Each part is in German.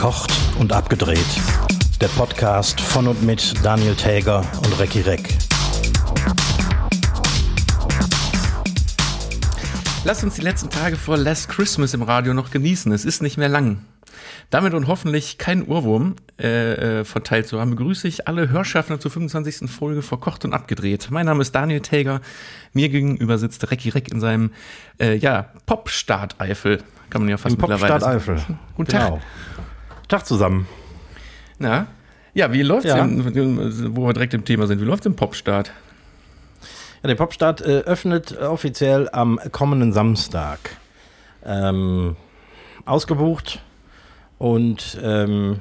Verkocht und abgedreht. Der Podcast von und mit Daniel Täger und Recki Reck. Lass uns die letzten Tage vor Last Christmas im Radio noch genießen. Es ist nicht mehr lang. Damit und hoffentlich kein Urwurm äh, äh, verteilt zu haben, begrüße ich alle Hörschaffner zur 25. Folge Verkocht und Abgedreht. Mein Name ist Daniel Täger. Mir gegenüber sitzt Recki Reck in seinem äh, ja, Pop-Start-Eifel. Kann man ja fast Im Popstadt Eifel. Guten Tag. Genau. Tag zusammen. Na? Ja, wie läuft's, Ja. im- wo wir direkt im Thema sind? Wie läuft's im Popstart? Ja, der Popstart äh, öffnet offiziell am kommenden Samstag. Ähm, ausgebucht und ähm,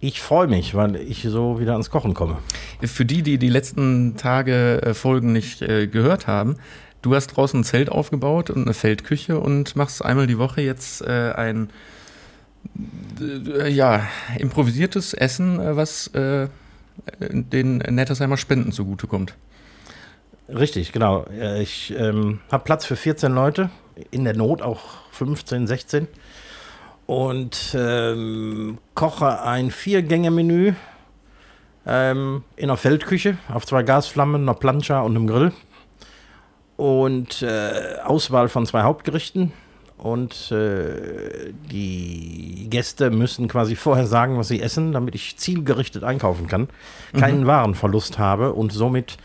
ich freue mich, weil ich so wieder ans Kochen komme. Für die, die die letzten Tage äh, Folgen nicht äh, gehört haben, du hast draußen ein Zelt aufgebaut und eine Feldküche und machst einmal die Woche jetzt äh, ein ja, improvisiertes Essen, äh, was äh, den Nettersheimer Spenden zugutekommt. Richtig, genau. Äh, Ich ähm, habe Platz für 14 Leute, in der Not auch 15, 16. Und ähm, koche ein Vier-Gänge-Menü ähm, in einer Feldküche auf zwei Gasflammen, einer Plancha und einem Grill. Und äh, Auswahl von zwei Hauptgerichten. Und äh, die Gäste müssen quasi vorher sagen, was sie essen, damit ich zielgerichtet einkaufen kann, keinen Warenverlust habe und somit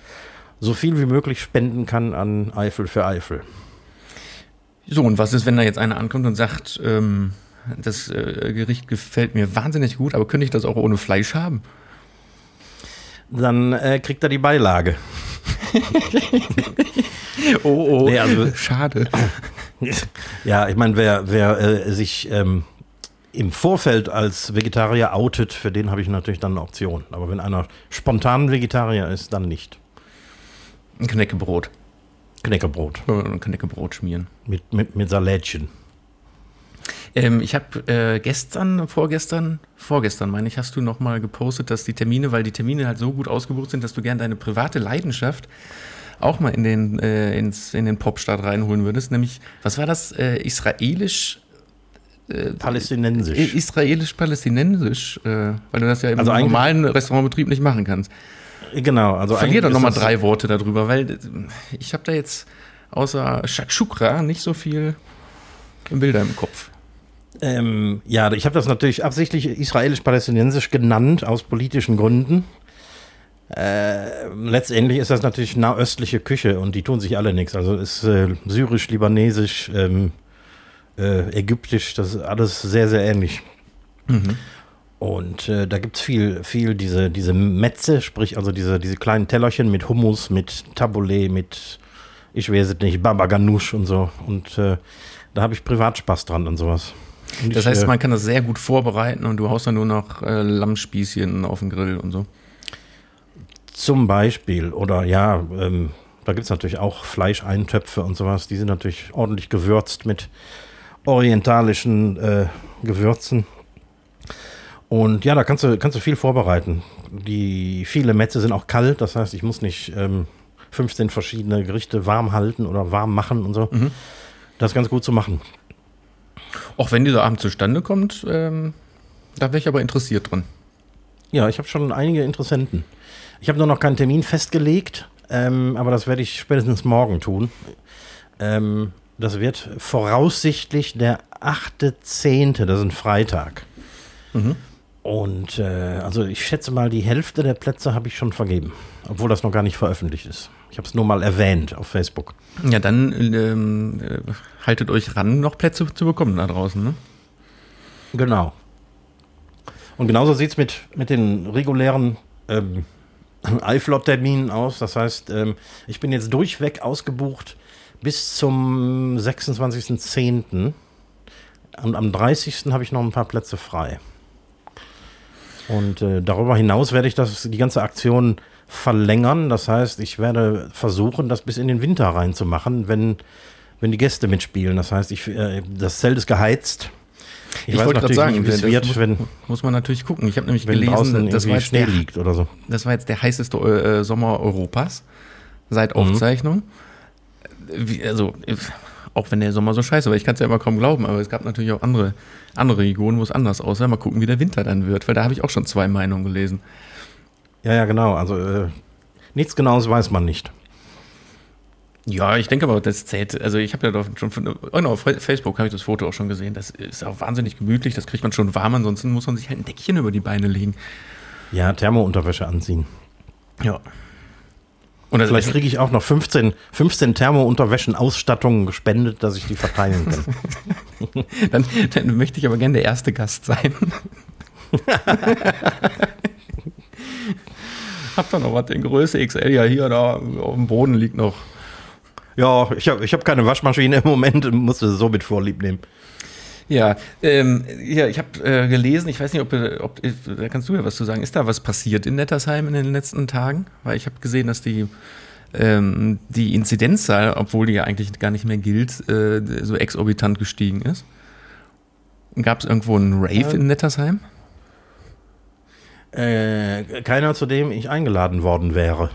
so viel wie möglich spenden kann an Eifel für Eifel. So, und was ist, wenn da jetzt einer ankommt und sagt, ähm, das äh, Gericht gefällt mir wahnsinnig gut, aber könnte ich das auch ohne Fleisch haben? Dann äh, kriegt er die Beilage. Oh, oh, Nee, also- schade. ja, ich meine, wer, wer äh, sich ähm, im Vorfeld als Vegetarier outet, für den habe ich natürlich dann eine Option. Aber wenn einer spontan Vegetarier ist, dann nicht. Ein Knäckebrot. Knäckebrot Äh, Ein Knäckebrot schmieren. mit, mit, mit Salätchen. Ähm, ich habe äh, gestern, vorgestern, vorgestern meine ich, hast du noch mal gepostet, dass die Termine, weil die Termine halt so gut ausgebucht sind, dass du gerne deine private Leidenschaft auch mal in den, äh, ins, in den Popstart reinholen würdest. Nämlich, was war das? Äh, israelisch, Palästinensisch. äh, israelisch-palästinensisch, äh, weil du das ja im Also normalen Restaurantbetrieb nicht machen kannst. genau. Also Verlier doch eigentlich noch mal ist das- drei Worte darüber, weil äh, ich habe da jetzt außer Shakshukra nicht so viel Bilder im Kopf. Ähm, ja, ich habe das natürlich absichtlich israelisch-palästinensisch genannt, aus politischen Gründen. Äh, letztendlich ist das natürlich nahöstliche Küche und die tun sich alle nichts. Also ist äh, syrisch, libanesisch, ähm, äh, ägyptisch, das ist alles sehr, sehr ähnlich. Und äh, da gibt es viel, viel diese, diese Metze, sprich also diese, diese kleinen Tellerchen mit Hummus, mit Tabbouleh, mit, ich weiß es nicht, Baba Ganoush und so. Und äh, da habe ich Privatspaß dran und sowas. Und Das ich, heißt, äh, man kann das sehr gut vorbereiten und du haust dann nur noch äh, Lammspießchen auf den Grill und so. Zum Beispiel, oder ja, ähm, da gibt es natürlich auch Fleischeintöpfe und sowas. Die sind natürlich ordentlich gewürzt mit orientalischen äh, Gewürzen. Und ja, da kannst du, kannst du viel vorbereiten. Die viele Metze sind auch kalt, das heißt, ich muss nicht ähm, 15 verschiedene Gerichte warm halten oder warm machen und so. Das ist ganz gut zu machen. Auch wenn dieser Abend zustande kommt, ähm, da wäre ich aber interessiert dran. Ja, ich habe schon einige Interessenten. Ich habe nur noch keinen Termin festgelegt, ähm, aber das werde ich spätestens morgen tun. Ähm, das wird voraussichtlich der 8.10., das ist ein Freitag. Und äh, also ich schätze mal, die Hälfte der Plätze habe ich schon vergeben, obwohl das noch gar nicht veröffentlicht ist. Ich habe es nur mal erwähnt auf Facebook. Ja, dann ähm, äh, haltet euch ran, noch Plätze zu bekommen da draußen. Ne? Genau. Und genauso sieht es mit, mit den regulären ähm, iFlot-Terminen aus. Das heißt, ähm, ich bin jetzt durchweg ausgebucht bis zum 26.10. Und am 30. habe ich noch ein paar Plätze frei. Und äh, darüber hinaus werde ich das, die ganze Aktion verlängern. Das heißt, ich werde versuchen, das bis in den Winter reinzumachen, wenn, wenn die Gäste mitspielen. Das heißt, ich, äh, das Zelt ist geheizt. Ich wollte gerade sagen, wie es wird, muss, wenn, muss man natürlich gucken. Ich habe nämlich gelesen, das war, irgendwie jetzt Schnee der, liegt oder so. das war jetzt der heißeste äh, Sommer Europas seit Aufzeichnung. Wie, also, Auch wenn der Sommer so scheiße war. Ich kann es ja immer kaum glauben, aber es gab natürlich auch andere, andere Regionen, wo es anders aussah. Mal gucken, wie der Winter dann wird, weil da habe ich auch schon zwei Meinungen gelesen. Ja, ja, genau. Also äh, nichts Genaues weiß man nicht. Ja, ich denke aber, das zählt. Also ich habe ja doch schon von, oh, auf Facebook habe ich das Foto auch schon gesehen. Das ist auch wahnsinnig gemütlich. Das kriegt man schon warm. Ansonsten muss man sich halt ein Deckchen über die Beine legen. Ja, Thermounterwäsche anziehen. Ja. Und Vielleicht kriege ich auch noch 15, 15 Thermounterwäschen-Ausstattungen gespendet, dass ich die verteilen kann. dann, dann möchte ich aber gerne der erste Gast sein. Hab da noch was in Größe XL ja hier da auf dem Boden liegt noch. Ja, ich habe ich hab keine Waschmaschine im Moment, musste so mit Vorlieb nehmen. Ja, ähm, ja ich habe äh, gelesen, ich weiß nicht, ob, ob, da kannst du ja was zu sagen. Ist da was passiert in Nettersheim in den letzten Tagen? Weil ich habe gesehen, dass die, ähm, die Inzidenzzahl, obwohl die ja eigentlich gar nicht mehr gilt, äh, so exorbitant gestiegen ist. Gab es irgendwo einen Rave in Nettersheim? Äh, keiner, zu dem ich eingeladen worden wäre.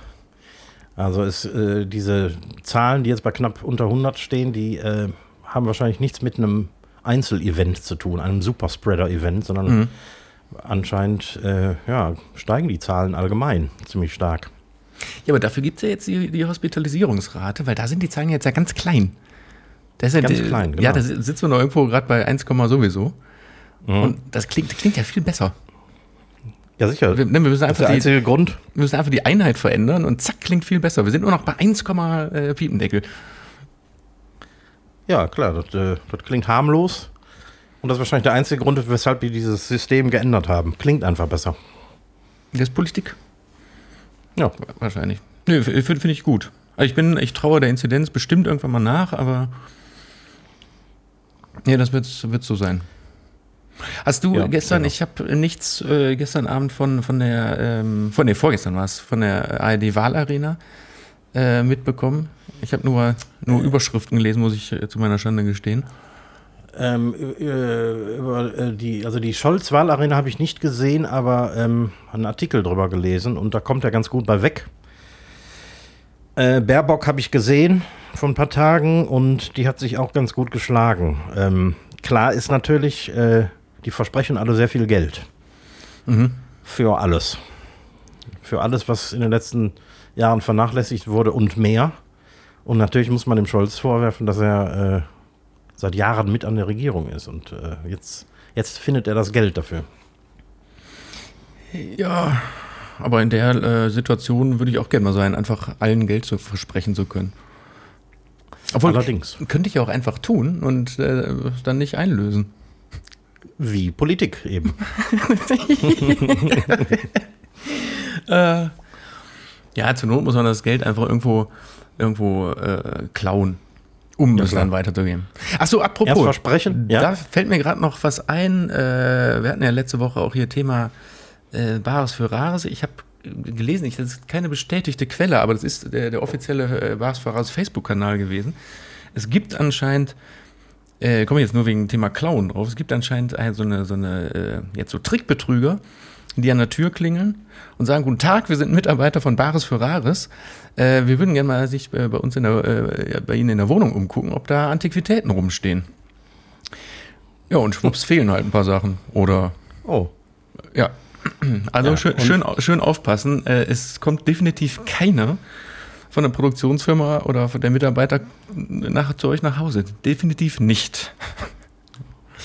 Also ist, äh, diese Zahlen, die jetzt bei knapp unter 100 stehen, die äh, haben wahrscheinlich nichts mit einem Einzelevent zu tun, einem Superspreader-Event, sondern mhm. anscheinend äh, ja, steigen die Zahlen allgemein ziemlich stark. Ja, aber dafür gibt es ja jetzt die, die, Hospitalisierungsrate, weil da sind die Zahlen jetzt ja ganz klein. Das ist ja ganz die, klein, genau. Ja, da sitzen wir noch irgendwo gerade bei 1, sowieso. Mhm. Und das klingt, klingt ja viel besser. Ja, sicher. Wir, ne, wir müssen einfach das ist der einzige die, Grund. Wir müssen einfach die Einheit verändern und zack, klingt viel besser. Wir sind nur noch bei 1, äh, Piependeckel. Ja, klar, das, äh, das klingt harmlos. Und das ist wahrscheinlich der einzige Grund, weshalb wir dieses System geändert haben. Klingt einfach besser. Das ist Politik. Ja. Wahrscheinlich. Nö, finde find ich gut. Also ich bin, ich traue der Inzidenz bestimmt irgendwann mal nach, aber. Ja, das wird, wird so sein. Hast du ja, gestern, genau. ich habe nichts äh, gestern Abend von, von der, ähm, von, nee, vorgestern war es, von der ARD-Wahlarena äh, mitbekommen. Ich habe nur, nur Überschriften gelesen, muss ich äh, zu meiner Schande gestehen. Ähm, äh, über äh, die, also die Scholz-Wahlarena habe ich nicht gesehen, aber ähm, einen Artikel drüber gelesen und da kommt er ganz gut bei weg. Äh, Baerbock habe ich gesehen vor ein paar Tagen und die hat sich auch ganz gut geschlagen. Ähm, klar ist natürlich, äh, die versprechen alle sehr viel Geld. Mhm. Für alles. Für alles, was in den letzten Jahren vernachlässigt wurde und mehr. Und natürlich muss man dem Scholz vorwerfen, dass er äh, seit Jahren mit an der Regierung ist. Und äh, jetzt, jetzt findet er das Geld dafür. Ja, aber in der äh, Situation würde ich auch gerne mal sein, einfach allen Geld zu versprechen zu können. Obwohl, Allerdings. Könnte ich ja auch einfach tun und äh, dann nicht einlösen. Wie Politik eben. äh, ja, zur Not muss man das Geld einfach irgendwo, irgendwo äh, klauen, um ja, es dann weiterzugeben. Achso, apropos. Erst versprechen, ja. Da fällt mir gerade noch was ein. Äh, wir hatten ja letzte Woche auch hier Thema äh, Bares für Rares. Ich habe gelesen, ich, das ist keine bestätigte Quelle, aber das ist der, der offizielle äh, Bares für Rares Facebook-Kanal gewesen. Es gibt anscheinend äh, komme jetzt nur wegen dem Thema Klauen drauf. Es gibt anscheinend so eine, so eine äh, jetzt so Trickbetrüger, die an der Tür klingeln und sagen, guten Tag, wir sind Mitarbeiter von Bares für Rares. Äh, wir würden gerne mal sich äh, bei uns in der, äh, bei Ihnen in der Wohnung umgucken, ob da Antiquitäten rumstehen. Ja, und schwupps fehlen halt ein paar Sachen. Oder. Oh. Ja. Also ja, schön, schön, schön aufpassen. Äh, es kommt definitiv keiner von der Produktionsfirma oder von der Mitarbeiter nach, zu euch nach Hause. Definitiv nicht.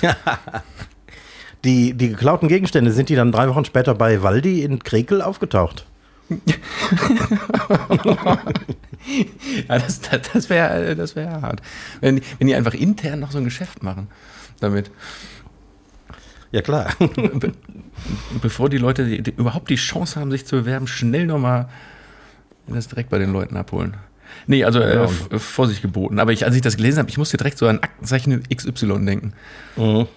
Ja. Die, die geklauten Gegenstände, sind die dann drei Wochen später bei Waldi in Krekel aufgetaucht? ja, das, das, das wäre das wär hart. Wenn, wenn die einfach intern noch so ein Geschäft machen damit. Ja, klar. Be bevor die Leute die, die überhaupt die Chance haben, sich zu bewerben, schnell nochmal das direkt bei den Leuten abholen. Nee, also äh, Vorsicht geboten. Aber ich, als ich das gelesen habe, ich musste direkt so an Aktenzeichen XY denken. Mhm.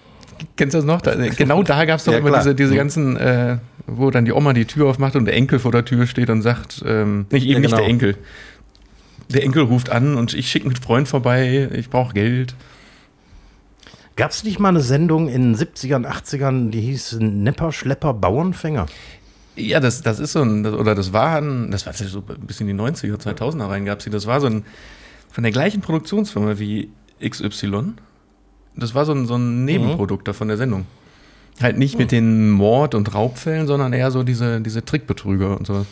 Kennst du das noch? Da, genau da gab es doch ja, immer klar. diese, diese mhm. ganzen, äh, wo dann die Oma die Tür aufmacht und der Enkel vor der Tür steht und sagt, ähm, nicht eben ja, genau. nicht der Enkel. Der Enkel ruft an und ich schicke einen Freund vorbei, ich brauche Geld. Gab es nicht mal eine Sendung in den 70ern, 80ern, die hieß Nepper, Schlepper, Bauernfänger? Ja, das, das ist so ein, oder das war ein, das war so ein bisschen in die 90er, 2000er rein gab es das war so ein, von der gleichen Produktionsfirma wie XY. Das war so ein, so ein Nebenprodukt da von der Sendung. Halt nicht mit den Mord- und Raubfällen, sondern eher so diese, diese Trickbetrüger und so.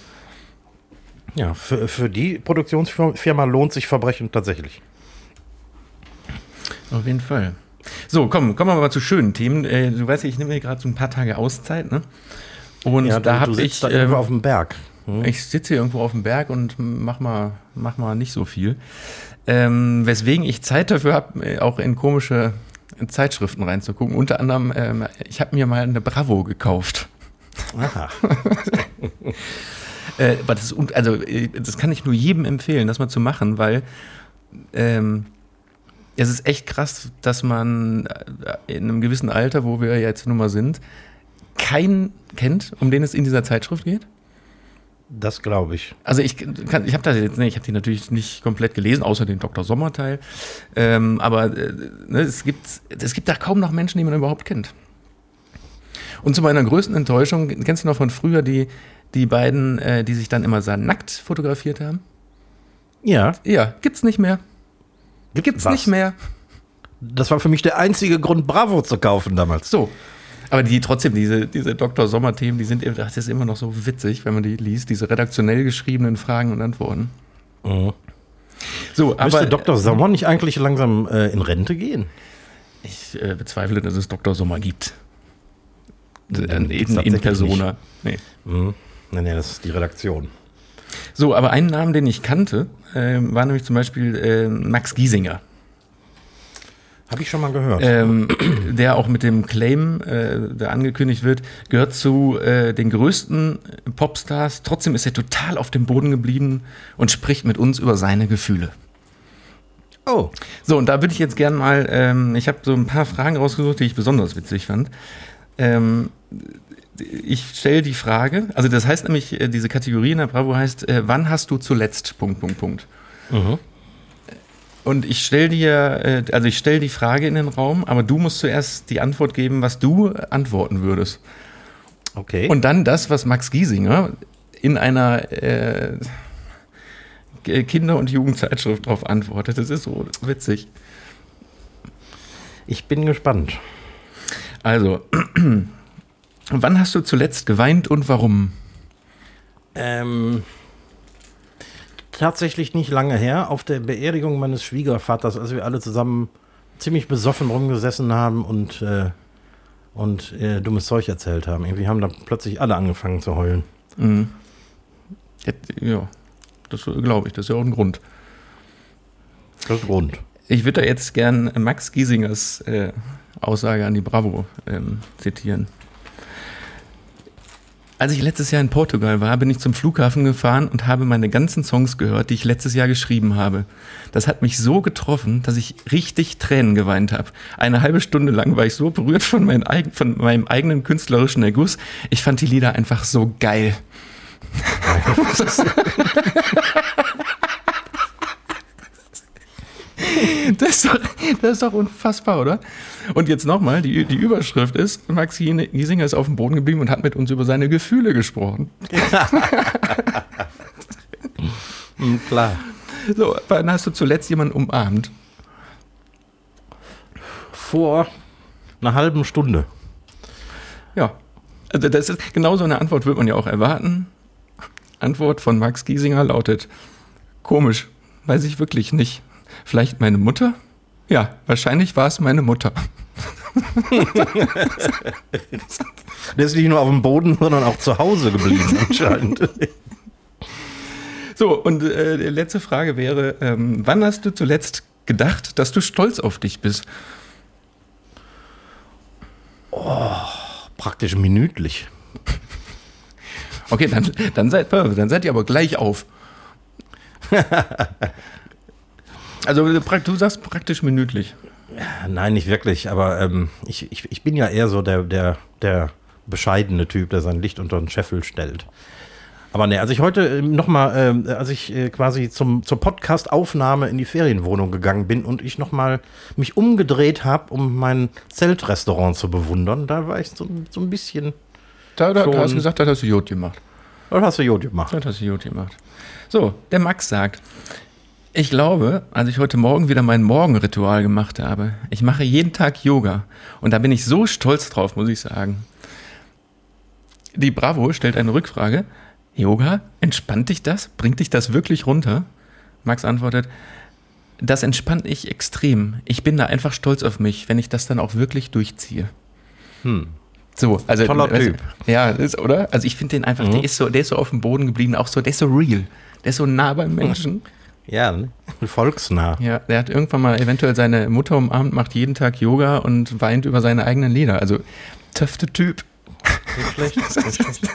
Ja, für, für die Produktionsfirma lohnt sich Verbrechen tatsächlich. Auf jeden Fall. So, komm, kommen wir mal zu schönen Themen. Äh, du weißt ja, ich nehme mir gerade so ein paar Tage Auszeit, ne? Und Ja, da habe ich. da irgendwo ähm, auf dem Berg. Hm? Ich sitze hier irgendwo auf dem Berg und mach mal, mach mal nicht so viel. Ähm, weswegen ich Zeit dafür habe, auch in komische Zeitschriften reinzugucken. Unter anderem, ähm, ich habe mir mal eine Bravo gekauft. Aha. Äh, aber das, also, äh, das kann ich nur jedem empfehlen, das mal zu machen, weil ähm, es ist echt krass, dass man äh, in einem gewissen Alter, wo wir jetzt nun mal sind, keinen kennt, um den es in dieser Zeitschrift geht. Das glaube ich. Also ich kann, ich habe das jetzt, ne, ich habe die natürlich nicht komplett gelesen, außer den Dr. Sommer-Teil. Ähm, aber äh, ne, es gibt, es gibt da kaum noch Menschen, die man überhaupt kennt. Und zu meiner größten Enttäuschung, kennst du noch von früher die, die beiden, äh, die sich dann immer sehr nackt fotografiert haben? Ja. Ja, gibt's nicht mehr. Gibt's was? nicht mehr. Das war für mich der einzige Grund, Bravo zu kaufen damals. So. Aber die trotzdem, diese, diese Dr. Sommer-Themen, die sind, das ist immer noch so witzig, wenn man die liest, diese redaktionell geschriebenen Fragen und Antworten. Mhm. So, Müsste aber Dr. Sommer nicht eigentlich langsam äh, in Rente gehen? Ich äh, bezweifle, dass es Dr. Sommer gibt. Dann In, gibt's in, in Persona. Nee. Mhm. Nee, nee, das ist die Redaktion. So, aber einen Namen, den ich kannte, äh, war nämlich zum Beispiel äh, Max Giesinger, Habe ich schon mal gehört. ähm, der auch mit dem Claim, äh, der angekündigt wird, gehört zu äh, den größten Popstars. Trotzdem ist er total auf dem Boden geblieben und spricht mit uns über seine Gefühle. oh. So, und da würde ich jetzt gern mal, ähm, ich habe so ein paar Fragen rausgesucht, die ich besonders witzig fand. Ähm, ich stelle die Frage, also das heißt nämlich, äh, diese Kategorie in der Bravo heißt, äh, wann hast du zuletzt, Punkt, Punkt, Punkt. Mhm. Und ich stelle dir, äh, also ich stelle die Frage in den Raum, aber du musst zuerst die Antwort geben, was du antworten würdest. Okay. Und dann das, was Max Giesinger in einer äh, Kinder- und Jugendzeitschrift darauf antwortet. Das ist so witzig. ich bin gespannt. Also, wann hast du zuletzt geweint und warum? Ähm, tatsächlich nicht lange her, auf der Beerdigung meines Schwiegervaters, als wir alle zusammen ziemlich besoffen rumgesessen haben und, äh, und äh, dummes Zeug erzählt haben. Irgendwie haben da plötzlich alle angefangen zu heulen. Mhm. Ja, das glaube ich, das ist ja auch ein Grund. Das ist rund. Ich würde da jetzt gern Max Giesingers äh, Aussage an die Bravo ähm, zitieren. Als ich letztes Jahr in Portugal war, bin ich zum Flughafen gefahren und habe meine ganzen Songs gehört, die ich letztes Jahr geschrieben habe. Das hat mich so getroffen, dass ich richtig Tränen geweint habe. Eine halbe Stunde lang war ich so berührt von, mein von meinem eigenen künstlerischen Erguss. Ich fand die Lieder einfach so geil. Das ist, doch, das ist doch unfassbar, oder? Und jetzt nochmal, die, die Überschrift ist, Max Giesinger ist auf dem Boden geblieben und hat mit uns über seine Gefühle gesprochen. Klar. So, wann hast du zuletzt jemanden umarmt? Vor einer halben Stunde. Ja. Also das ist genau so eine Antwort würde man ja auch erwarten. Antwort von Max Giesinger lautet: Komisch, weiß ich wirklich nicht. Vielleicht meine Mutter? Ja, wahrscheinlich war es meine Mutter. Der ist nicht nur auf dem Boden, sondern auch zu Hause geblieben anscheinend. So, und äh, die letzte Frage wäre: ähm, Wann hast du zuletzt gedacht, dass du stolz auf dich bist? Praktisch minütlich. Okay, dann, dann, seid, dann seid ihr aber gleich auf. Also du sagst praktisch minütlich. Nein, nicht wirklich, aber ähm, ich, ich, ich bin ja eher so der, der, der bescheidene Typ, der sein Licht unter den Scheffel stellt. Aber ne, als ich heute nochmal, ähm, als ich äh, quasi zum, zur Podcast-Aufnahme in die Ferienwohnung gegangen bin und ich nochmal mich umgedreht habe, um mein Zeltrestaurant zu bewundern, da war ich so, so ein bisschen, Da, da, da hast du gesagt, das hast du gut gemacht. was hast du gut gemacht? Das hast du gut gemacht. So, der Max sagt, Ich glaube, als ich heute Morgen wieder mein Morgenritual gemacht habe, ich mache jeden Tag Yoga und da bin ich so stolz drauf, muss ich sagen. Die Bravo stellt eine Rückfrage. Yoga, entspannt dich das? Bringt dich das wirklich runter? Max antwortet, das entspannt ich extrem. Ich bin da einfach stolz auf mich, wenn ich das dann auch wirklich durchziehe. Hm. So, also Toller Typ. Ja, ist, oder? Also ich finde den einfach, Mhm. der ist so, der ist so auf dem Boden geblieben, auch so, der ist so real. Der ist so nah beim Menschen. Ja, ne? volksnah. Ja, der hat irgendwann mal eventuell seine Mutter umarmt, macht jeden Tag Yoga und weint über seine eigenen Lieder. Also töfte Typ. Nicht schlecht. Nicht schlecht.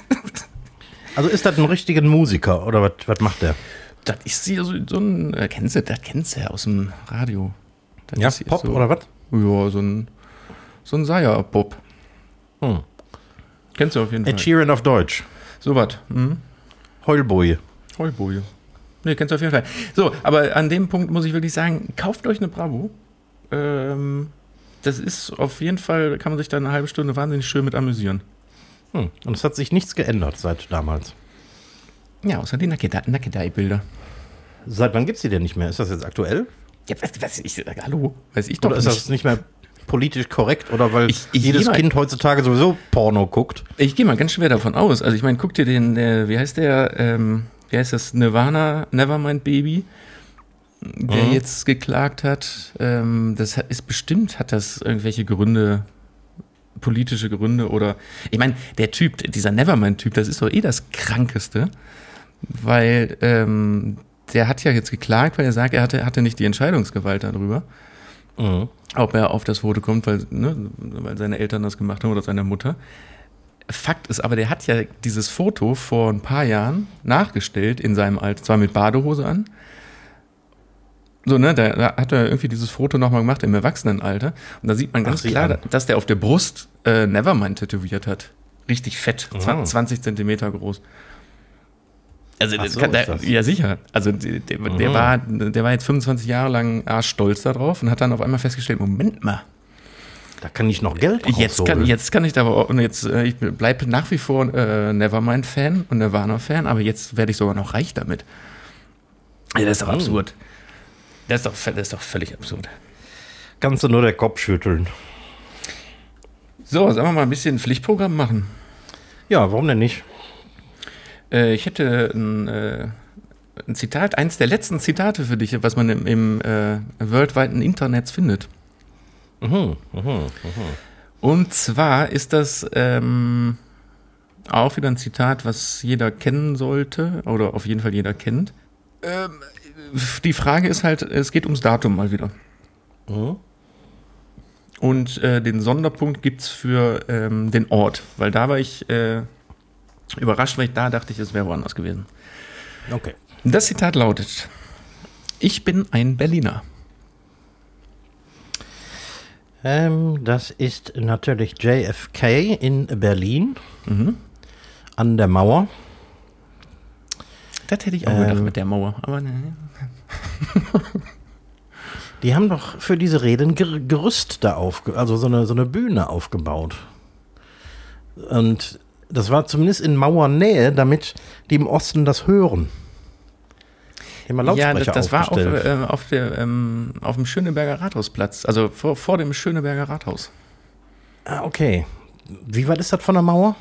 Also ist das ein richtiger Musiker oder was, macht der? Das ist hier so, so ein, äh, kennst du, das kennst du ja aus dem Radio. Das Ja, Pop so, oder was? Ja, so ein, so ein Seier-Pop. Hm. Kennst du auf jeden Ed Fall. Sheeran auf Deutsch. So was. Mhm. Heulboje. Heulboje. Nee, kennst du auf jeden Fall. So, aber an dem Punkt muss ich wirklich sagen, kauft euch eine Bravo. Ähm, das ist auf jeden Fall, kann man sich da eine halbe Stunde wahnsinnig schön mit amüsieren. Hm. Und es hat sich nichts geändert seit damals. Ja, außer die Nackedei-Bilder. Seit wann gibt es die denn nicht mehr? Ist das jetzt aktuell? Ja, was, was ich, hallo, weiß ich doch Oder ist nicht. das nicht mehr politisch korrekt? Oder weil Ich- ich jedes Kind heutzutage sowieso Porno guckt? Ich gehe mal ganz schwer davon aus. Also ich meine, guck dir den, der, wie heißt der, ähm, wie heißt das, Nirvana, Nevermind Baby, der Mhm. jetzt geklagt hat. Ähm, das ist bestimmt, hat das irgendwelche Gründe, politische Gründe oder, ich meine, der Typ, dieser Nevermind-Typ, das ist doch eh das Krankeste, weil ähm, der hat ja jetzt geklagt, weil er sagt, er hatte, hatte nicht die Entscheidungsgewalt darüber Mhm. ob er auf das Foto kommt, weil, ne, weil seine Eltern das gemacht haben oder seine Mutter. Fakt ist aber, der hat ja dieses Foto vor ein paar Jahren nachgestellt in seinem Alter, zwar mit Badehose an. So, ne, da, da hat er irgendwie dieses Foto nochmal gemacht im Erwachsenenalter. Und da sieht man ganz sieh klar, an. dass der auf der Brust äh, Nevermind tätowiert hat. Richtig fett, Oh. 20 Zentimeter groß. Also, Ach so, kann, der, ja sicher. Also, der, der, der, Mhm. war, der war jetzt 25 Jahre lang arschstolz darauf und hat dann auf einmal festgestellt, Moment mal, Da kann ich noch Geld Jetzt kann, jetzt kann ich da aber, und jetzt, äh, ich bleibe nach wie vor äh, Nevermind-Fan und Nirvana-Fan, aber jetzt werde ich sogar noch reich damit. Ja, das ist doch Oh. absurd. Das ist doch, das ist doch völlig absurd. Kannst du nur der Kopf schütteln. So, sollen wir mal ein bisschen Pflichtprogramm machen? Ja, warum denn nicht? Äh, ich hätte ein, äh, ein Zitat, eins der letzten Zitate für dich, was man im, im äh, weltweiten Internet findet. Mhm, mhm. Und zwar ist das ähm, auch wieder ein Zitat, was jeder kennen sollte oder auf jeden Fall jeder kennt. Ähm, die Frage ist halt, es geht ums Datum mal wieder. Mhm. Und äh, den Sonderpunkt gibt es für ähm, den Ort, weil da war ich äh, überrascht, weil ich da dachte ich, es wäre woanders gewesen. Okay. Das Zitat lautet: Ich bin ein Berliner. Ähm, das ist natürlich JFK in Berlin Mhm. an der Mauer. Das hätte ich auch Ähm. gedacht mit der Mauer. Aber ne. Die haben doch für diese Rede ein Ger Gerüst da aufge also so eine, so eine Bühne aufgebaut. Und das war zumindest in Mauernähe, damit die im Osten das hören. Haben mal Ja, Lautsprecher das, das war auf, äh, auf, der, ähm, auf dem Schöneberger Rathausplatz, also vor, vor dem Schöneberger Rathaus. ah, okay. Wie weit ist das von der Mauer?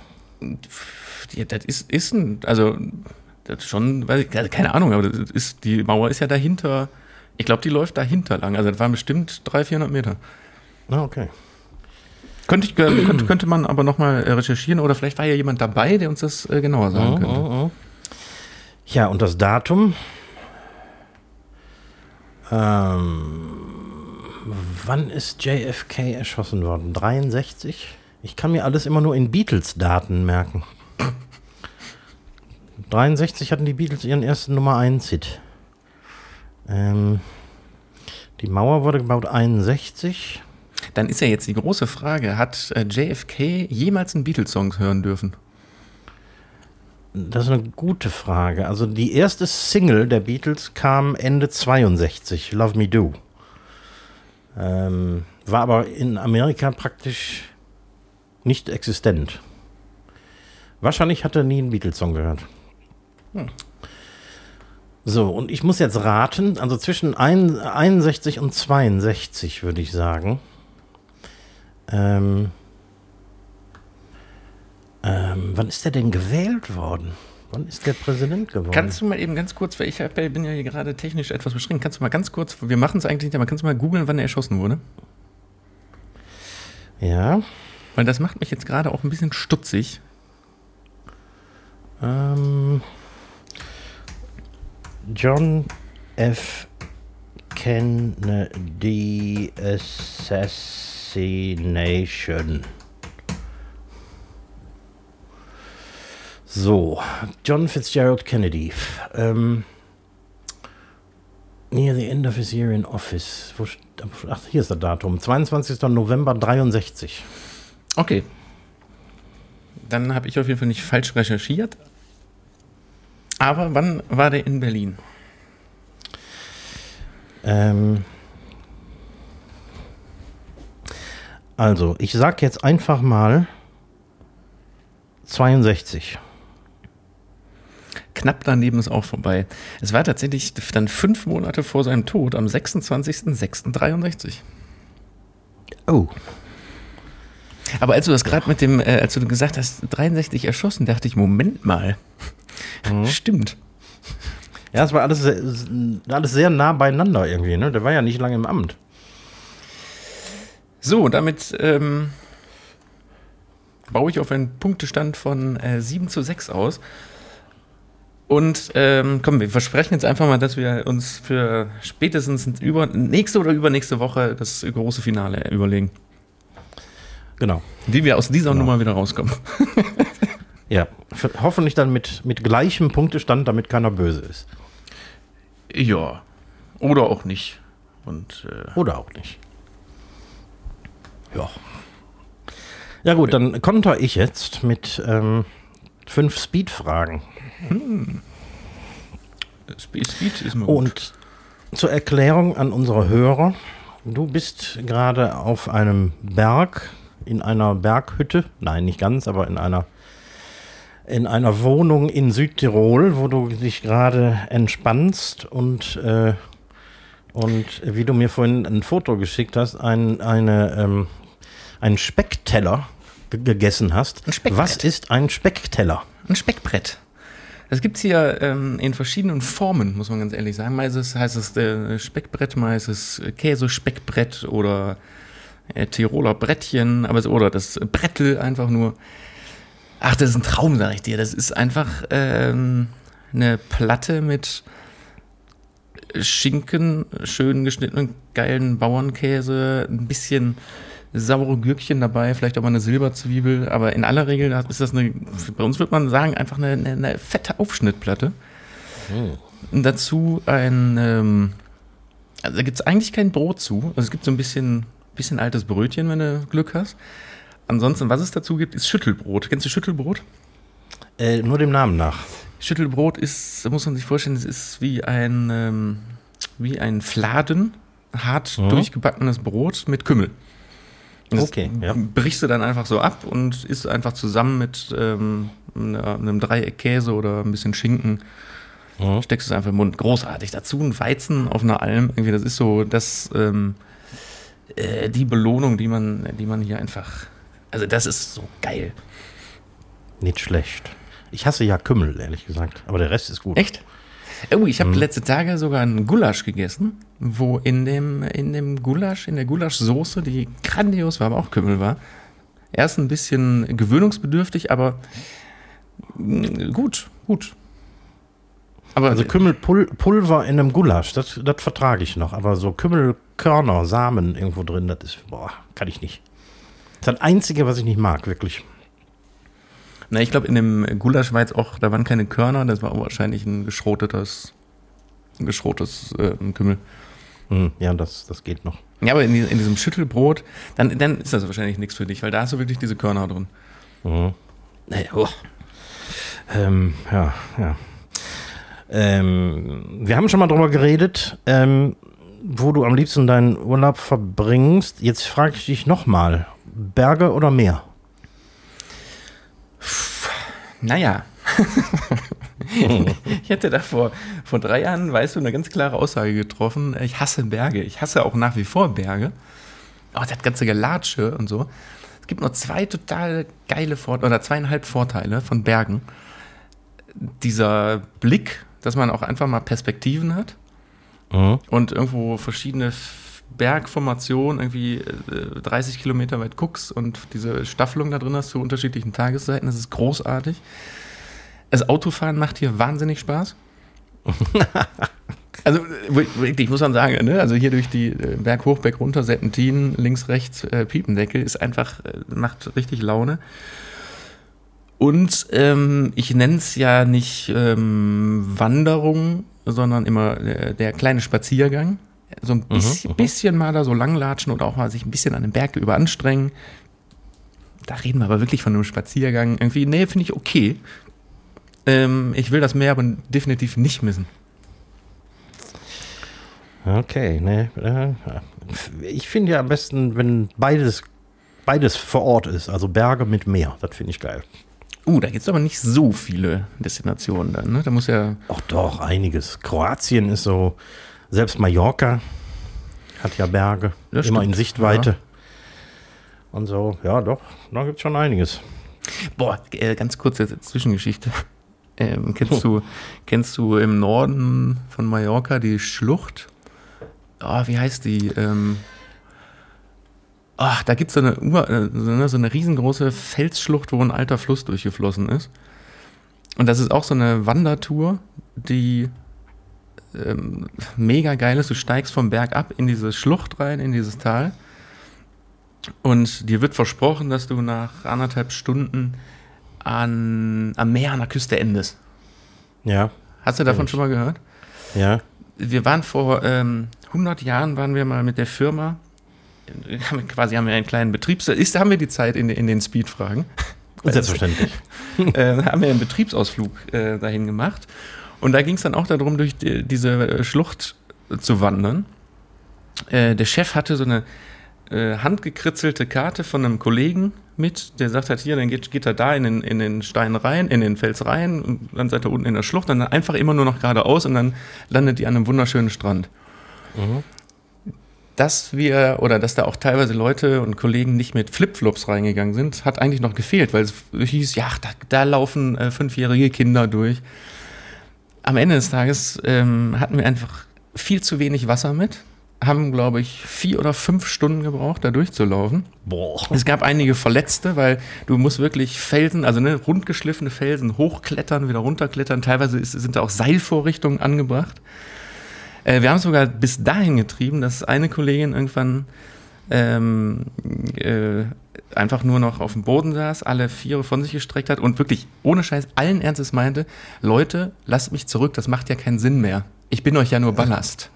Ja, das ist, ist ein, also das ist schon, weiß ich, also keine Ahnung, aber das ist, die Mauer ist ja dahinter, ich glaube, die läuft dahinter lang, also das waren bestimmt 300, 400 Meter. Ah, okay. Könnte, ich, könnte, könnte man aber nochmal recherchieren oder vielleicht war ja jemand dabei, der uns das äh, genauer sagen Mhm, könnte. mhm, mhm. Ja, und das Datum? Ähm, wann ist JFK erschossen worden? 63? Ich kann mir alles immer nur in Beatles-Daten merken. 63 hatten die Beatles ihren ersten Nummer 1 Hit. Ähm, die Mauer wurde gebaut 61. Dann ist ja jetzt die große Frage, hat äh, JFK jemals einen Beatles-Song hören dürfen? Das ist eine gute Frage. Also die erste Single der Beatles kam Ende 62, Love Me Do. Ähm, war aber in Amerika praktisch nicht existent. Wahrscheinlich hat er nie einen Beatles-Song gehört. So, und ich muss jetzt raten, also zwischen ein, 61 und 62 würde ich sagen. Ähm, ähm, wann ist der denn gewählt worden? Wann ist der Präsident geworden? Kannst du mal eben ganz kurz, weil ich bin ja hier gerade technisch etwas beschränkt, kannst du mal ganz kurz, wir machen es eigentlich nicht, aber kannst du mal googeln, wann er erschossen wurde? ja. Weil das macht mich jetzt gerade auch ein bisschen stutzig. Ähm, John F. Kennedy Assassination. So, John Fitzgerald Kennedy. Ähm, near the end of his year in office. Wo, ach, hier ist das Datum. 22. November 63. Okay. Dann habe ich auf jeden Fall nicht falsch recherchiert. Aber wann war der in Berlin? Ähm, also, ich sag jetzt einfach mal 62. Knapp daneben ist auch vorbei. Es war tatsächlich dann fünf Monate vor seinem Tod am 26.06.63. Oh. Aber als du das gerade mit dem, äh, als du gesagt hast, 63 erschossen, dachte ich, Moment mal. Stimmt. Ja, es war alles sehr, alles sehr nah beieinander irgendwie, ne? Der war ja nicht lange im Amt. So, damit ähm, baue ich auf einen Punktestand von äh, 7 zu 6 aus. Und ähm, komm, wir versprechen jetzt einfach mal, dass wir uns für spätestens über nächste oder übernächste Woche das große Finale überlegen. Genau. Wie wir aus dieser Nummer wieder rauskommen. Ja. Hoffentlich dann mit, mit gleichem Punktestand, damit keiner böse ist. Ja. Oder auch nicht. Und äh, Oder auch nicht. Ja. Ja, gut, dann konter ich jetzt mit ähm, fünf Speed-Fragen. Speed, Speed ist mir gut. Und zur Erklärung an unsere Hörer, du bist gerade auf einem Berg, in einer Berghütte, nein, nicht ganz, aber in einer, in einer Wohnung in Südtirol, wo du dich gerade entspannst und, äh, und wie du mir vorhin ein Foto geschickt hast, ein, eine, ähm, einen Speckteller ge- gegessen hast. Ein Speckbrett. Was ist ein Speckteller? Ein Speckbrett. Das gibt es hier ähm, in verschiedenen Formen, muss man ganz ehrlich sagen. Mal ist es, heißt es äh, Speckbrett, mal ist es Käsespeckbrett oder äh, Tiroler Brettchen, aber es, oder das Brettel einfach nur. Ach, das ist ein Traum, sag ich dir. Das ist einfach ähm, eine Platte mit Schinken, schön geschnittenen, geilen Bauernkäse, ein bisschen saure Gürkchen dabei, vielleicht auch mal eine Silberzwiebel, aber in aller Regel ist das eine, bei uns würde man sagen, einfach eine, eine, eine fette Aufschnittplatte. Und dazu ein, ähm, also da gibt es eigentlich kein Brot zu, also es gibt so ein bisschen, bisschen altes Brötchen, wenn du Glück hast. Ansonsten, was es dazu gibt, ist Schüttelbrot. Kennst du Schüttelbrot? Äh, nur dem Namen nach. Schüttelbrot ist, da muss man sich vorstellen, es ist wie ein, ähm, wie ein Fladen, hart Mhm. durchgebackenes Brot mit Kümmel. Das Okay, ja. brichst du dann einfach so ab und isst einfach zusammen mit ähm, einem Dreieck Käse oder ein bisschen Schinken. Mhm. Steckst es einfach im Mund. Großartig. Dazu ein Weizen auf einer Alm. Irgendwie, das ist so das, ähm, äh, die Belohnung, die man, die man hier einfach. Also, das ist so geil. Nicht schlecht. Ich hasse ja Kümmel, ehrlich gesagt. Aber der Rest ist gut. Echt? Oh, ich habe letzte Tage sogar einen Gulasch gegessen, wo in dem, in dem Gulasch, in der Gulaschsoße, die grandios war, aber auch Kümmel war, erst ein bisschen gewöhnungsbedürftig, aber mm, gut, gut. Aber Also Kümmelpulver in einem Gulasch, das, das vertrage ich noch. Aber so Kümmelkörner, Samen irgendwo drin, das ist, boah, kann ich nicht. Das ist das Einzige, was ich nicht mag, wirklich. Na, ich glaube, in dem Gulasch war jetzt auch, da waren keine Körner, das war wahrscheinlich ein geschrotetes, ein geschrotes äh, Kümmel. Hm, ja, das, das geht noch. Ja, aber in, in diesem Schüttelbrot, dann, dann ist das wahrscheinlich nichts für dich, weil da hast du wirklich diese Körner drin. Mhm. Naja, oh. ähm, ja, ja. Ähm, wir haben schon mal drüber geredet, ähm, wo du am liebsten deinen Urlaub verbringst. Jetzt frage ich dich nochmal: Berge oder Meer? Naja. ich hätte da vor, vor drei Jahren, weißt du, eine ganz klare Aussage getroffen. Ich hasse Berge. Ich hasse auch nach wie vor Berge. Aber das ganze Gelatsche und so. Es gibt nur zwei total geile Vorteile, oder zweieinhalb Vorteile von Bergen. Dieser Blick, dass man auch einfach mal Perspektiven hat Mhm. und irgendwo verschiedene Bergformationen irgendwie äh, 30 Kilometer weit guckst und diese Staffelung da drin hast zu unterschiedlichen Tageszeiten. Das ist großartig. Das Autofahren macht hier wahnsinnig Spaß. Also äh, wirklich, muss man sagen, ne? also hier durch die äh, Berg hoch, Berg runter, Serpentin, links, rechts, äh, Piependeckel, ist einfach, äh, macht richtig Laune. Und ähm, ich nenne es ja nicht ähm, Wanderung, sondern immer äh, der kleine Spaziergang. So ein bisschen, bisschen mal da so langlatschen oder auch mal sich ein bisschen an den Berg überanstrengen. Da reden wir aber wirklich von einem Spaziergang. Irgendwie, nee, finde ich okay. Ähm, ich will das Meer aber definitiv nicht missen. Okay, ne. äh, Ich finde ja am besten, wenn beides, beides vor Ort ist, also Berge mit Meer. Das finde ich geil. Uh, da gibt es aber nicht so viele Destinationen dann, ne? Da muss ja. Ach doch, einiges. Kroatien ist so, selbst Mallorca hat ja Berge, Das immer stimmt, in Sichtweite. Und so, ja doch, da gibt es schon einiges. Boah, äh, ganz kurze Zwischengeschichte. Ähm, kennst, du, kennst du im Norden von Mallorca die Schlucht? Oh, wie heißt die? Ähm, ach, da gibt so es eine, äh, eine, so eine riesengroße Felsschlucht, wo ein alter Fluss durchgeflossen ist. Und das ist auch so eine Wandertour, die ähm, mega geil ist. Du steigst vom Berg ab in diese Schlucht rein, in dieses Tal. Und dir wird versprochen, dass du nach anderthalb Stunden an, am Meer an der Küste endest. Ja, Hast du davon ich. schon mal gehört? ja. Wir waren vor ähm, 100 Jahren, waren wir mal mit der Firma, haben quasi haben wir einen kleinen Betriebs... Ist, haben wir die Zeit in, in den Speed-Fragen? Selbstverständlich. äh, haben wir einen Betriebsausflug äh, dahin gemacht. Und da ging es dann auch darum, durch die, diese äh, Schlucht zu wandern. Äh, der Chef hatte so eine äh, handgekritzelte Karte von einem Kollegen mit, der sagt halt hier, dann geht, geht er da in den, in den Stein rein, in den Fels rein und dann seid ihr unten in der Schlucht, dann einfach immer nur noch geradeaus und dann landet ihr an einem wunderschönen Strand. Dass wir, oder dass da auch teilweise Leute und Kollegen nicht mit Flipflops reingegangen sind, hat eigentlich noch gefehlt, weil es hieß, ja, da, da laufen äh, fünfjährige Kinder durch. Am Ende des Tages ähm, hatten wir einfach viel zu wenig Wasser mit, haben, glaube ich, vier oder fünf Stunden gebraucht, da durchzulaufen. Boah. Es gab einige Verletzte, weil du musst wirklich Felsen, also ne, rundgeschliffene Felsen hochklettern, wieder runterklettern. Teilweise ist, sind da auch Seilvorrichtungen angebracht. Äh, wir haben es sogar bis dahin getrieben, dass eine Kollegin irgendwann ähm, äh, einfach nur noch auf dem Boden saß, alle Viere von sich gestreckt hat und wirklich ohne Scheiß allen Ernstes meinte, Leute, lasst mich zurück, das macht ja keinen Sinn mehr. Ich bin euch ja nur Ballast.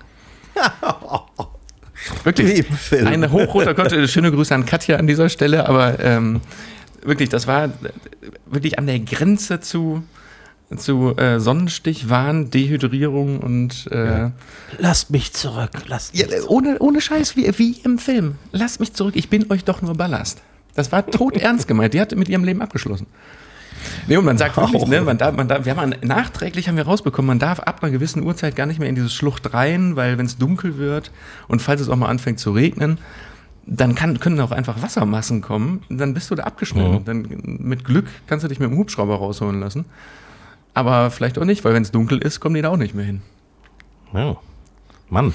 Wirklich. Wie im Film. Eine hochroter Gott, äh, schöne Grüße an Katja an dieser Stelle, aber ähm, wirklich, das war äh, wirklich an der Grenze zu, zu äh, Sonnenstich, Wahn, Dehydrierung und äh, Lasst mich zurück. Lasst ja, äh, ohne, ohne Scheiß, wie, wie im Film. Lasst mich zurück, ich bin euch doch nur Ballast. Das war tot ernst gemeint. Die hat mit ihrem Leben abgeschlossen. Nee, und man sagt wirklich, ne, man darf, man darf, wir haben nachträglich haben wir rausbekommen, man darf ab einer gewissen Uhrzeit gar nicht mehr in diese Schlucht rein, weil wenn es dunkel wird und falls es auch mal anfängt zu regnen, dann kann, können auch einfach Wassermassen kommen, dann bist du da abgeschnitten. Dann mit Glück kannst du dich mit dem Hubschrauber rausholen lassen. Aber vielleicht auch nicht, weil wenn es dunkel ist, kommen die da auch nicht mehr hin. Ja. Mann.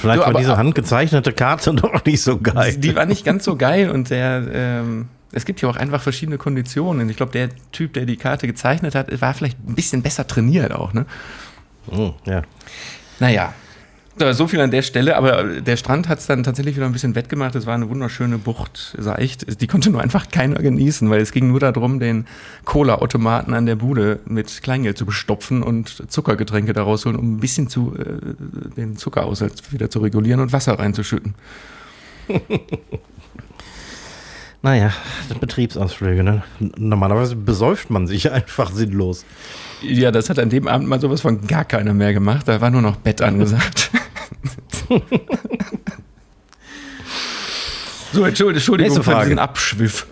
Vielleicht So, war aber- diese handgezeichnete Karte doch nicht so geil. Die war nicht ganz so geil und der, ähm, es gibt ja auch einfach verschiedene Konditionen. Ich glaube, der Typ, der die Karte gezeichnet hat, war vielleicht ein bisschen besser trainiert auch, ne? Hm, ja. Naja. So, So viel an der Stelle, aber der Strand hat es dann tatsächlich wieder ein bisschen wettgemacht. Es war eine wunderschöne Bucht, seicht. Die konnte nur einfach keiner genießen, weil es ging nur darum, den Cola-Automaten an der Bude mit Kleingeld zu bestopfen und Zuckergetränke da rausholen, um ein bisschen zu, äh, den Zuckeraushalt wieder zu regulieren und Wasser reinzuschütten. Naja, Betriebsausflüge, ne? Normalerweise besäuft man sich einfach sinnlos. Ja, das hat an dem Abend mal sowas von gar keiner mehr gemacht. Da war nur noch Bett angesagt. so, Entschuldigung, Entschuldigung Nächste für Frage. diesen Abschwiff.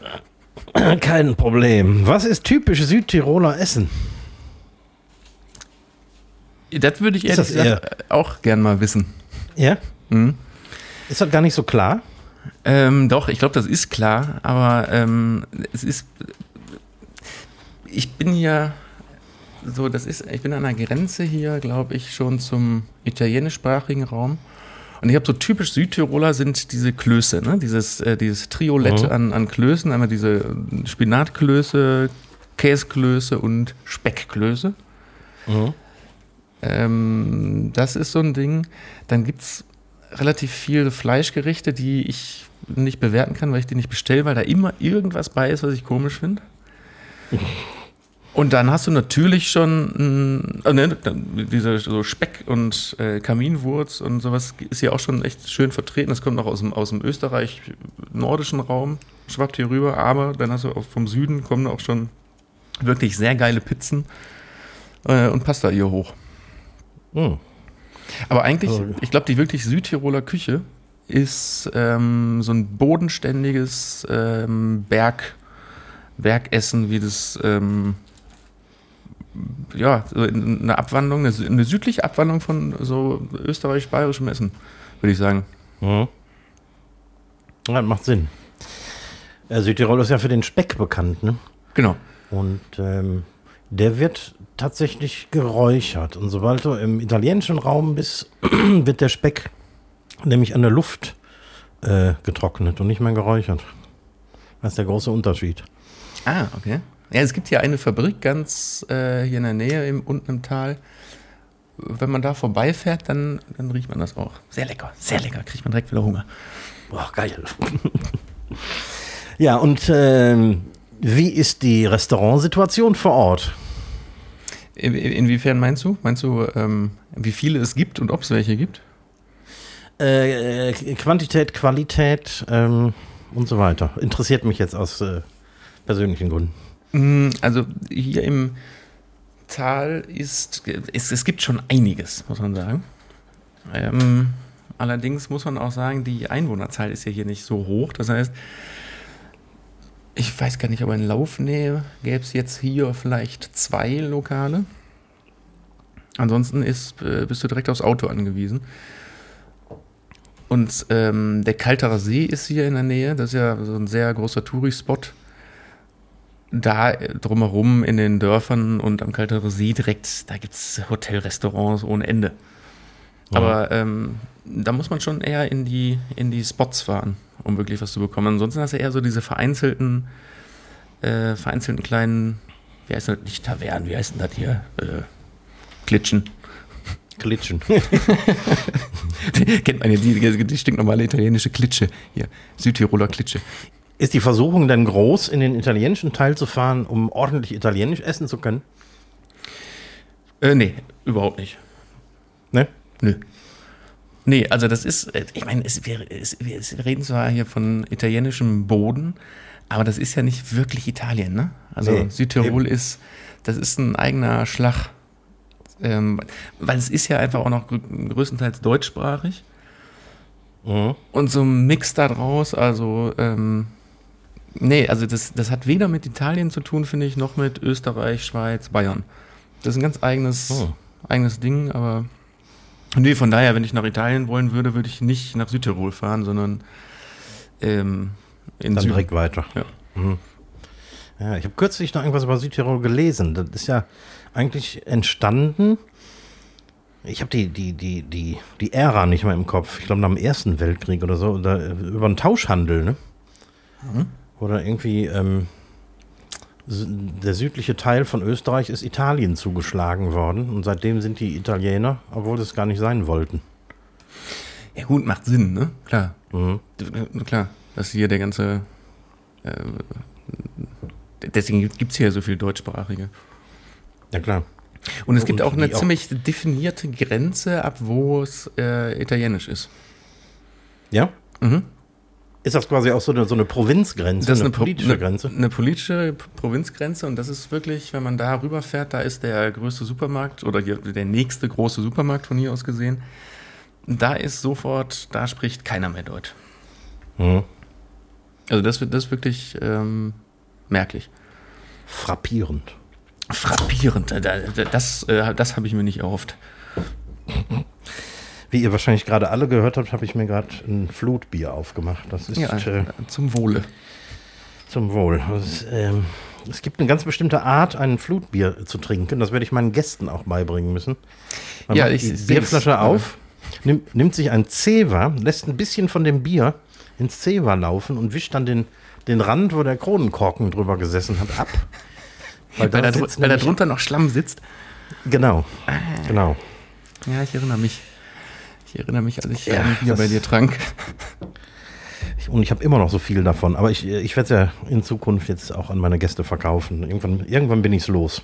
Kein Problem. Was ist typisch Südtiroler Essen? Das würde ich Ist ehrlich das eher- gesagt auch gern mal wissen. Ja? Mhm. Ist das gar nicht so klar? Ähm, doch, ich glaube, das ist klar, aber ähm, es ist. Ich bin ja so, das ist, ich bin an der Grenze hier, glaube ich, schon zum italienischsprachigen Raum. Und ich habe so typisch Südtiroler sind diese Klöße, ne? Dieses, äh, dieses Triolett Mhm. an, an Klößen, einmal diese Spinatklöße, Käseklöße und Speckklöße. Ähm, das ist so ein Ding. Dann gibt es relativ viele Fleischgerichte, die ich nicht bewerten kann, weil ich die nicht bestelle, weil da immer irgendwas bei ist, was ich komisch finde. Und dann hast du natürlich schon äh, ne, diese so Speck und äh, Kaminwurz und sowas ist hier auch schon echt schön vertreten. Das kommt noch aus dem, aus dem Österreich-nordischen Raum, schwappt hier rüber, aber dann hast du auch vom Süden kommen auch schon wirklich sehr geile Pizzen äh, und Pasta hier hoch. Hm. Aber eigentlich, Also- ich glaube, die wirklich Südtiroler Küche ist ähm, so ein bodenständiges ähm, Berg, Bergessen, wie das, ähm, ja, so in- eine Abwandlung, eine, sü- eine südliche Abwandlung von so österreich-bayerischem Essen, würde ich sagen. Mhm. Ja, macht Sinn. Äh, Südtirol ist ja für den Speck bekannt, ne? Genau. Und ähm, der wird tatsächlich geräuchert. Und sobald du im italienischen Raum bist, wird der Speck nämlich an der Luft äh, getrocknet und nicht mehr geräuchert. Das ist der große Unterschied. Ah, okay. Ja, es gibt hier eine Fabrik ganz äh, hier in der Nähe, im, unten im Tal. Wenn man da vorbeifährt, dann, dann riecht man das auch. Sehr lecker, sehr lecker. Kriegt man direkt wieder Hunger. Boah, geil. ja, und ähm, wie ist die Restaurantsituation vor Ort? In, in- inwiefern meinst du? Meinst du, ähm, wie viele es gibt und ob es welche gibt? Äh, Quantität, Qualität ähm, und so weiter. Interessiert mich jetzt aus äh, persönlichen Gründen. Mm, Also hier im Tal ist, es, es gibt schon einiges, muss man sagen. Ähm, allerdings muss man auch sagen, die Einwohnerzahl ist ja hier nicht so hoch. Das heißt, ich weiß gar nicht, aber in Laufnähe gäbe es jetzt hier vielleicht zwei Lokale. Ansonsten ist, äh, bist du direkt aufs Auto angewiesen. Und ähm, der Kalterer See ist hier in der Nähe. Das ist ja so ein sehr großer Touri-Spot da äh, drumherum in den Dörfern und am Kalterer See direkt, da gibt es Hotelrestaurants ohne Ende. Aber ähm, da muss man schon eher in die, in die Spots fahren, um wirklich was zu bekommen. Ansonsten hast du eher so diese vereinzelten, äh, vereinzelten kleinen, wie heißt das, nicht Tavernen, wie heißt denn das hier? Äh, Klitschen. Klitschen. Kennt man ja die, die stinknormale italienische Klitsche hier. Südtiroler Klitsche. Ist die Versuchung denn groß, in den italienischen Teil zu fahren, um ordentlich italienisch essen zu können? Äh, nee, überhaupt nicht. Ne? Nö. Nee, also das ist, äh, ich meine, es, wir, es, wir reden zwar hier von italienischem Boden, aber das ist ja nicht wirklich Italien, ne? Also Nee, Südtirol ist, das ist ein eigener Schlag. Ähm, weil es ist ja einfach auch noch grö- größtenteils deutschsprachig. Mhm. Und so ein Mix da draus, also, ähm, nee, also das, das hat weder mit Italien zu tun, finde ich, noch mit Österreich, Schweiz, Bayern. Das ist ein ganz eigenes, Oh. eigenes Ding, aber nee, von daher, wenn ich nach Italien wollen würde, würde ich nicht nach Südtirol fahren, sondern ähm, in Dann Süden. direkt weiter. Ja. Mhm. Ja, ich habe kürzlich noch irgendwas über Südtirol gelesen. Das ist ja eigentlich entstanden. Ich habe die, die, die, die, die Ära nicht mehr im Kopf. Ich glaube, nach dem Ersten Weltkrieg oder so. Da, äh, über einen Tauschhandel, ne? Oder irgendwie ähm, der südliche Teil von Österreich ist Italien zugeschlagen worden. Und seitdem sind die Italiener, obwohl sie es gar nicht sein wollten. Ja gut, macht Sinn, ne? Klar. Mhm. D- Klar, dass hier der ganze äh, deswegen gibt es hier so viel Deutschsprachige. Ja, klar. Und es gibt Und auch eine die auch- ziemlich definierte Grenze, ab wo es äh, italienisch ist. Ja? Mhm. Ist das quasi auch so eine, so eine Provinzgrenze, Das ist eine, eine, politische eine, Grenze? Eine politische Provinzgrenze und das ist wirklich, wenn man da rüberfährt, da ist der größte Supermarkt oder der nächste große Supermarkt von hier aus gesehen. Da ist sofort, da spricht keiner mehr Deutsch. Mhm. Also das, wird- das ist wirklich ähm, merklich. Frappierend. Frappierend. Da- da- Das, äh, das habe ich mir nicht erhofft. Wie ihr wahrscheinlich gerade alle gehört habt, habe ich mir gerade ein Flutbier aufgemacht. Das ist Ja, äh, zum Wohle. zum Wohl. Das, ähm, es gibt eine ganz bestimmte Art, ein Flutbier zu trinken. Das werde ich meinen Gästen auch beibringen müssen. Man Ja, ich die. Bierflasche auf, nimmt, nimmt sich ein Zewa, lässt ein bisschen von dem Bier ins Zewa laufen und wischt dann den, den Rand, wo der Kronenkorken drüber gesessen hat, ab. Weil, da, sitzt dr- weil da drunter noch Schlamm sitzt. Genau, genau. Ja, ich erinnere mich. Ich erinnere mich, als ich Ja, Bier das- bei dir trank. Ich, und ich habe immer noch so viel davon. Aber ich, ich werde es ja in Zukunft jetzt auch an meine Gäste verkaufen. Irgendwann, irgendwann bin ich es los.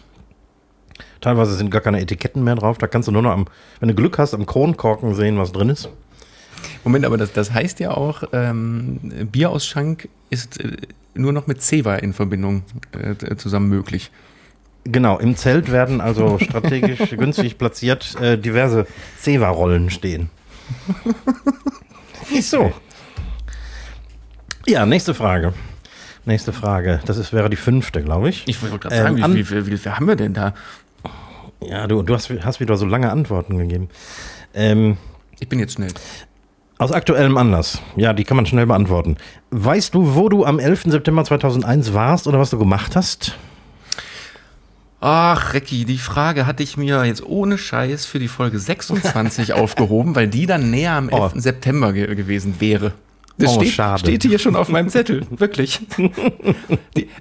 Teilweise sind gar keine Etiketten mehr drauf. Da kannst du nur noch am, wenn du Glück hast, am Kronkorken sehen, was drin ist. Moment, aber das, das heißt ja auch, ähm, Bierausschank ist äh, nur noch mit Zewa in Verbindung äh, zusammen möglich. Genau, im Zelt werden also strategisch günstig platziert äh, diverse Zewa-Rollen stehen. So. Ja, nächste Frage. Nächste Frage. Das ist, wäre die fünfte, glaube ich. Ich wollte gerade Ähm, sagen, an- wie, viel, wie viel haben wir denn da? Ja, du, du hast, hast wieder so lange Antworten gegeben. Ähm, Ich bin jetzt schnell. Aus aktuellem Anlass. Ja, die kann man schnell beantworten. Weißt du, wo du am 11. September 2001 warst oder was du gemacht hast? Ach, Recki, die Frage hatte ich mir jetzt ohne Scheiß für die Folge 26 aufgehoben, weil die dann näher am 11. Oh. September ge gewesen wäre. Das Oh, steht, schade. steht hier schon auf meinem Zettel, wirklich.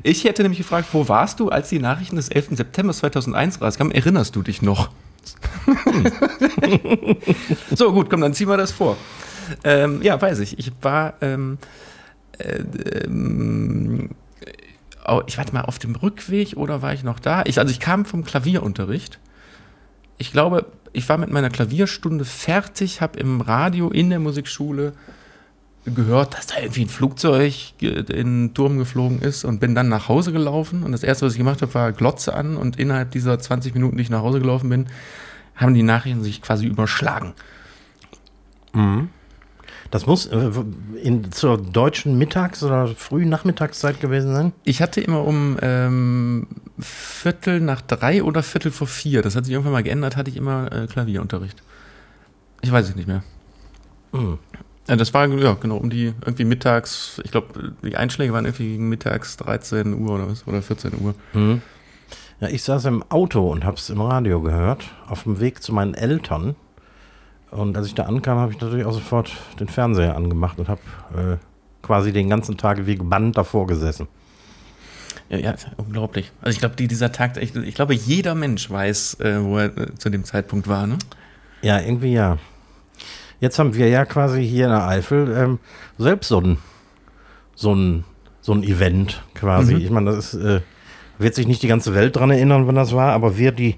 Ich hätte nämlich gefragt, wo warst du, als die Nachrichten des 11. September 2001 rauskamen? Erinnerst du dich noch? so, gut, komm, dann ziehen wir das vor. Ähm, ja, weiß ich. Ich war, ähm, äh, ähm, ich warte mal, auf dem Rückweg oder war ich noch da? Ich, also ich kam vom Klavierunterricht. Ich glaube, ich war mit meiner Klavierstunde fertig, habe im Radio in der Musikschule gehört, dass da irgendwie ein Flugzeug in den Turm geflogen ist und bin dann nach Hause gelaufen. Und das erste, was ich gemacht habe, war Glotze an und innerhalb dieser 20 Minuten, die ich nach Hause gelaufen bin, haben die Nachrichten sich quasi überschlagen. Das muss äh, in, zur deutschen Mittags- oder frühen Nachmittagszeit gewesen sein. Ich hatte immer um ähm, Viertel nach drei oder Viertel vor vier, das hat sich irgendwann mal geändert, hatte ich immer äh, Klavierunterricht. Ich weiß es nicht mehr. Hm. Ja, das war ja genau um die irgendwie mittags, ich glaube, die Einschläge waren irgendwie gegen mittags 13 Uhr oder was oder 14 Uhr. Hm. Ja, ich saß im Auto und habe es im Radio gehört, auf dem Weg zu meinen Eltern. Und als ich da ankam, habe ich natürlich auch sofort den Fernseher angemacht und habe äh, quasi den ganzen Tag wie gebannt davor gesessen. Ja, ja unglaublich. Also ich glaube, die, dieser Tag, ich, ich glaube, jeder Mensch weiß, äh, wo er äh, zu dem Zeitpunkt war, ne? Ja, irgendwie ja. Jetzt haben wir ja quasi hier in der Eifel ähm, selbst so ein, so ein, so ein Event quasi. Mhm. Ich meine, das ist, äh, wird sich nicht die ganze Welt dran erinnern, wann das war, aber wir, die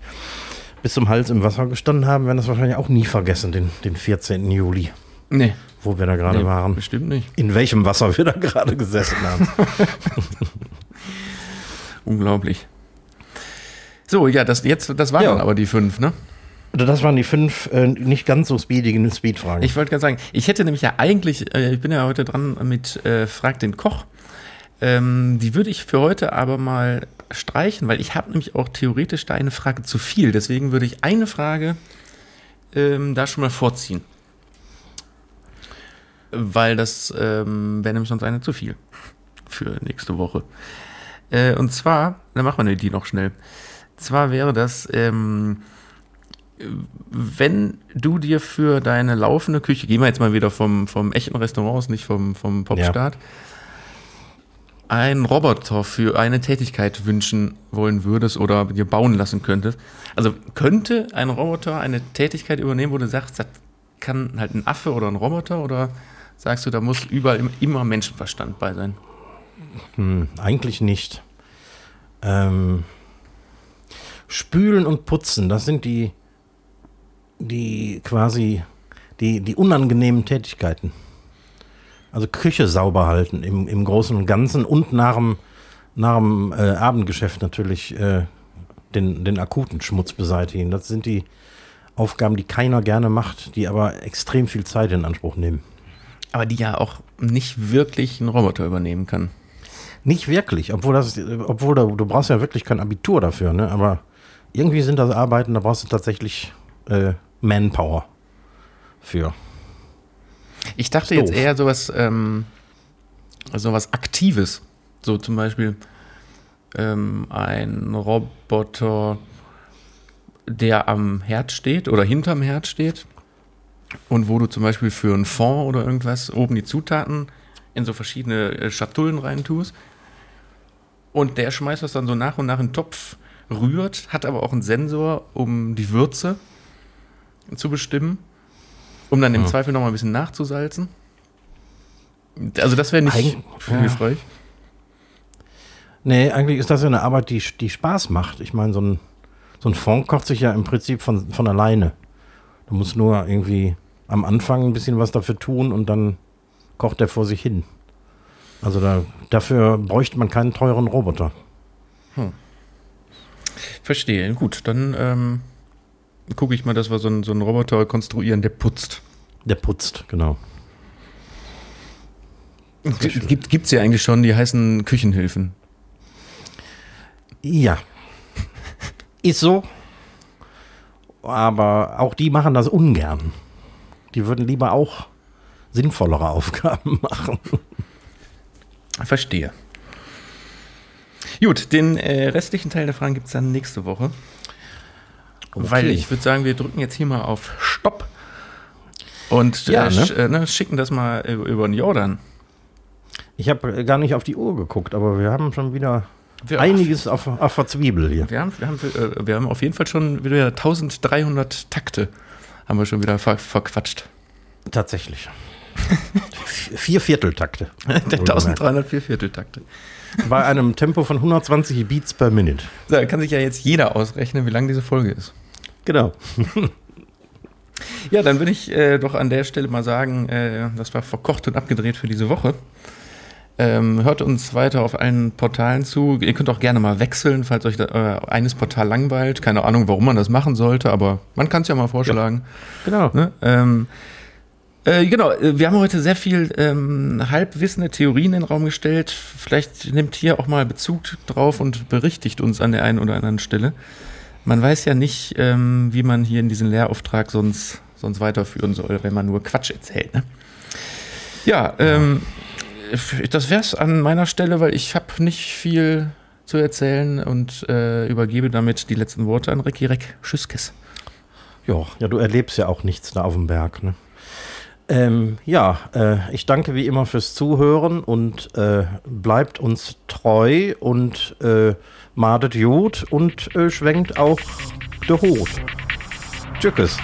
bis zum Hals im Wasser gestanden haben, werden das wahrscheinlich auch nie vergessen, den, den 14. Juli, Nee. wo wir da gerade nee, waren. Bestimmt nicht. In welchem Wasser wir da gerade gesessen haben. Unglaublich. So, ja, das, jetzt, das waren Ja. dann aber die fünf, ne? Das waren die fünf äh, nicht ganz so speedigen Speedfragen. Ich wollte gerade sagen, ich hätte nämlich ja eigentlich, äh, ich bin ja heute dran mit äh, Frag den Koch. Ähm, die würde ich für heute aber mal streichen, weil ich habe nämlich auch theoretisch da eine Frage zu viel. Deswegen würde ich eine Frage ähm, da schon mal vorziehen. Weil das ähm, wäre nämlich sonst eine zu viel für nächste Woche. Äh, und zwar, dann machen wir die noch schnell. Zwar wäre das, ähm, wenn du dir für deine laufende Küche, gehen wir jetzt mal wieder vom, vom echten Restaurant aus, nicht vom, vom Popstart, einen Roboter für eine Tätigkeit wünschen wollen würdest oder dir bauen lassen könntest. Also könnte ein Roboter eine Tätigkeit übernehmen, wo du sagst, das kann halt ein Affe oder ein Roboter oder sagst du, da muss überall im- immer Menschenverstand bei sein? Hm, eigentlich nicht. Ähm, spülen und putzen, das sind die, die quasi die, die unangenehmen Tätigkeiten. Also Küche sauber halten im, im Großen und Ganzen und nach dem, nach dem äh, Abendgeschäft natürlich äh, den, den akuten Schmutz beseitigen. Das sind die Aufgaben, die keiner gerne macht, die aber extrem viel Zeit in Anspruch nehmen. Aber die ja auch nicht wirklich ein Roboter übernehmen kann. Nicht wirklich, obwohl das, obwohl du, du brauchst ja wirklich kein Abitur dafür, ne? Aber irgendwie sind das Arbeiten, da brauchst du tatsächlich äh, Manpower. für. Ich dachte jetzt eher sowas, ähm, sowas Aktives. So zum Beispiel ähm, ein Roboter, der am Herd steht oder hinterm Herd steht und wo du zum Beispiel für einen Fond oder irgendwas oben die Zutaten in so verschiedene äh, Schatullen reintust. Und der schmeißt das dann so nach und nach in den Topf, rührt, hat aber auch einen Sensor, um die Würze zu bestimmen, um dann im Ja. Zweifel noch mal ein bisschen nachzusalzen. Also das wäre nicht Eig- ja. hilfreich. Nee, eigentlich ist das ja eine Arbeit, die, die Spaß macht. Ich meine, so ein, so ein Fond kocht sich ja im Prinzip von, von alleine. Du musst nur irgendwie am Anfang ein bisschen was dafür tun und dann kocht der vor sich hin. Also da, dafür bräuchte man keinen teuren Roboter. Verstehe. Gut, dann ähm, gucke ich mal, dass wir so einen, so einen Roboter konstruieren, der putzt. Der putzt, genau. Gibt, gibt's ja eigentlich schon, die heißen Küchenhilfen. Ja. Ist so. Aber auch die machen das ungern. Die würden lieber auch sinnvollere Aufgaben machen. Verstehe. Gut, den äh, restlichen Teil der Fragen gibt es dann nächste Woche. Weil ich würde sagen, wir drücken jetzt hier mal auf Stopp und Ja, äh, ne? sch, äh, ne, schicken das mal über, den Jordan. Ich habe gar nicht auf die Uhr geguckt, aber wir haben schon wieder Wir, einiges auf, auf der Zwiebel hier. wir, haben, wir, haben, äh, wir haben auf jeden Fall schon wieder 1300 Takte haben wir schon wieder ver, verquatscht. Tatsächlich. Vier Vierteltakte. Der Wohlgemerkt. 1304 Vierteltakte. Bei einem Tempo von 120 Beats per Minute. So, da kann sich ja jetzt jeder ausrechnen, wie lang diese Folge ist. Genau. Ja, dann würde ich äh, doch an der Stelle mal sagen, äh, das war verkocht und abgedreht für diese Woche. Ähm, hört uns weiter auf allen Portalen zu. Ihr könnt auch gerne mal wechseln, falls euch da, äh, eines Portal langweilt. Keine Ahnung, warum man das machen sollte, aber man kann es ja mal vorschlagen. Genau. Ne? Ähm, äh, genau, äh, wir haben heute sehr viel ähm, halbwissende Theorien in den Raum gestellt. Vielleicht nimmt hier auch mal Bezug drauf und berichtigt uns an der einen oder anderen Stelle. Man weiß ja nicht, ähm, wie man hier in diesen Lehrauftrag sonst, sonst weiterführen soll, wenn man nur Quatsch erzählt. Ne? Ja, ähm, das wär's an meiner Stelle, weil ich habe nicht viel zu erzählen und äh, übergebe damit die letzten Worte an Ricky Reck. Tschüss, Kiss. Ja, ja, du erlebst ja auch nichts da auf dem Berg. Ne? Ähm, ja, äh, ich danke wie immer fürs Zuhören und äh, bleibt uns treu und äh, madet gut und äh, schwenkt auch der Hut. Tschüss.